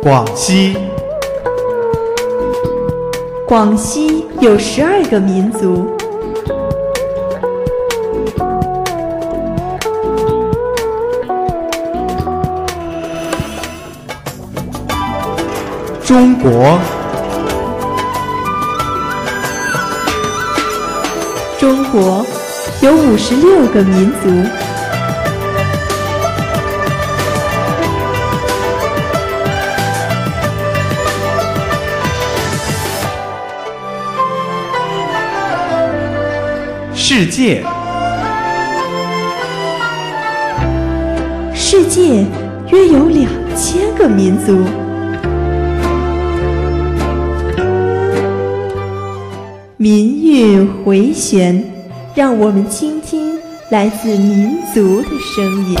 广西，广西有十二个民族。中国，中国有五十六个民族。世界，世界约有两千个民族。民韵回旋，让我们倾听来自民族的声音。